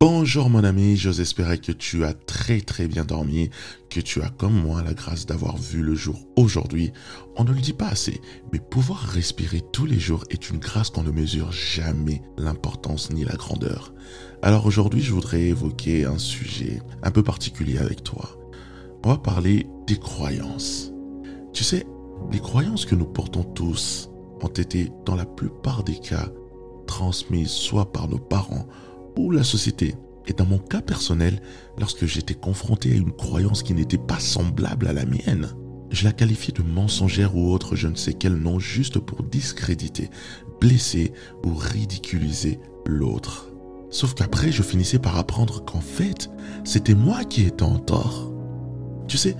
Bonjour mon ami, j'ose espérer que tu as très très bien dormi, que tu as comme moi la grâce d'avoir vu le jour aujourd'hui. On ne le dit pas assez, mais pouvoir respirer tous les jours est une grâce qu'on ne mesure jamais l'importance ni la grandeur. Alors aujourd'hui je voudrais évoquer un sujet un peu particulier avec toi. On va parler des croyances. Tu sais, les croyances que nous portons tous ont été dans la plupart des cas transmises soit par nos parents, la société. Et dans mon cas personnel, lorsque j'étais confronté à une croyance qui n'était pas semblable à la mienne, je la qualifiais de mensongère ou autre je ne sais quel nom juste pour discréditer, blesser ou ridiculiser l'autre. Sauf qu'après, je finissais par apprendre qu'en fait, c'était moi qui étais en tort. Tu sais,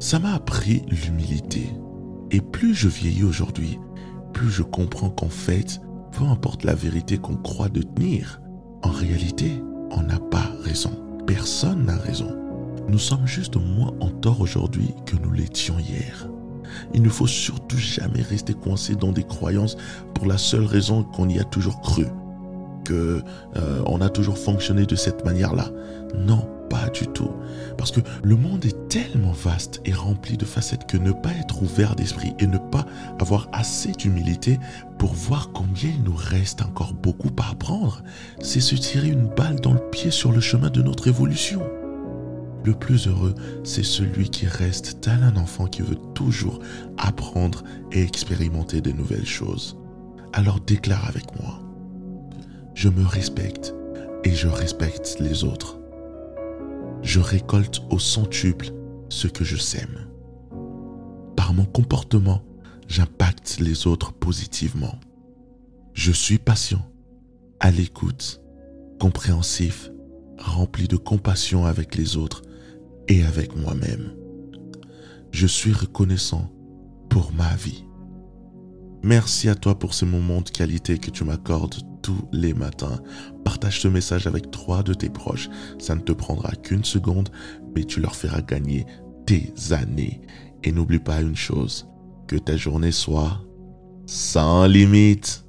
ça m'a appris l'humilité. Et plus je vieillis aujourd'hui, plus je comprends qu'en fait, peu importe la vérité qu'on croit de tenir, en réalité, on n'a pas raison. Personne n'a raison. Nous sommes juste moins en tort aujourd'hui que nous l'étions hier. Il ne faut surtout jamais rester coincé dans des croyances pour la seule raison qu'on y a toujours cru, que euh, on a toujours fonctionné de cette manière-là. Non, Parce que le monde est tellement vaste et rempli de facettes que ne pas être ouvert d'esprit et ne pas avoir assez d'humilité pour voir combien il nous reste encore beaucoup à apprendre, c'est se tirer une balle dans le pied sur le chemin de notre évolution. Le plus heureux, c'est celui qui reste tel un enfant qui veut toujours apprendre et expérimenter de nouvelles choses. Alors déclare avec moi, je me respecte et je respecte les autres je récolte au centuple ce que je sème. Par mon comportement, j'impacte les autres positivement. Je suis patient, à l'écoute, compréhensif, rempli de compassion avec les autres et avec moi-même. Je suis reconnaissant pour ma vie. Merci à toi pour ces moments de qualité que tu m'accordes tous les matins. Partage ce message avec trois de tes proches. Ça ne te prendra qu'une seconde, mais tu leur feras gagner tes années. Et n'oublie pas une chose, que ta journée soit sans limite.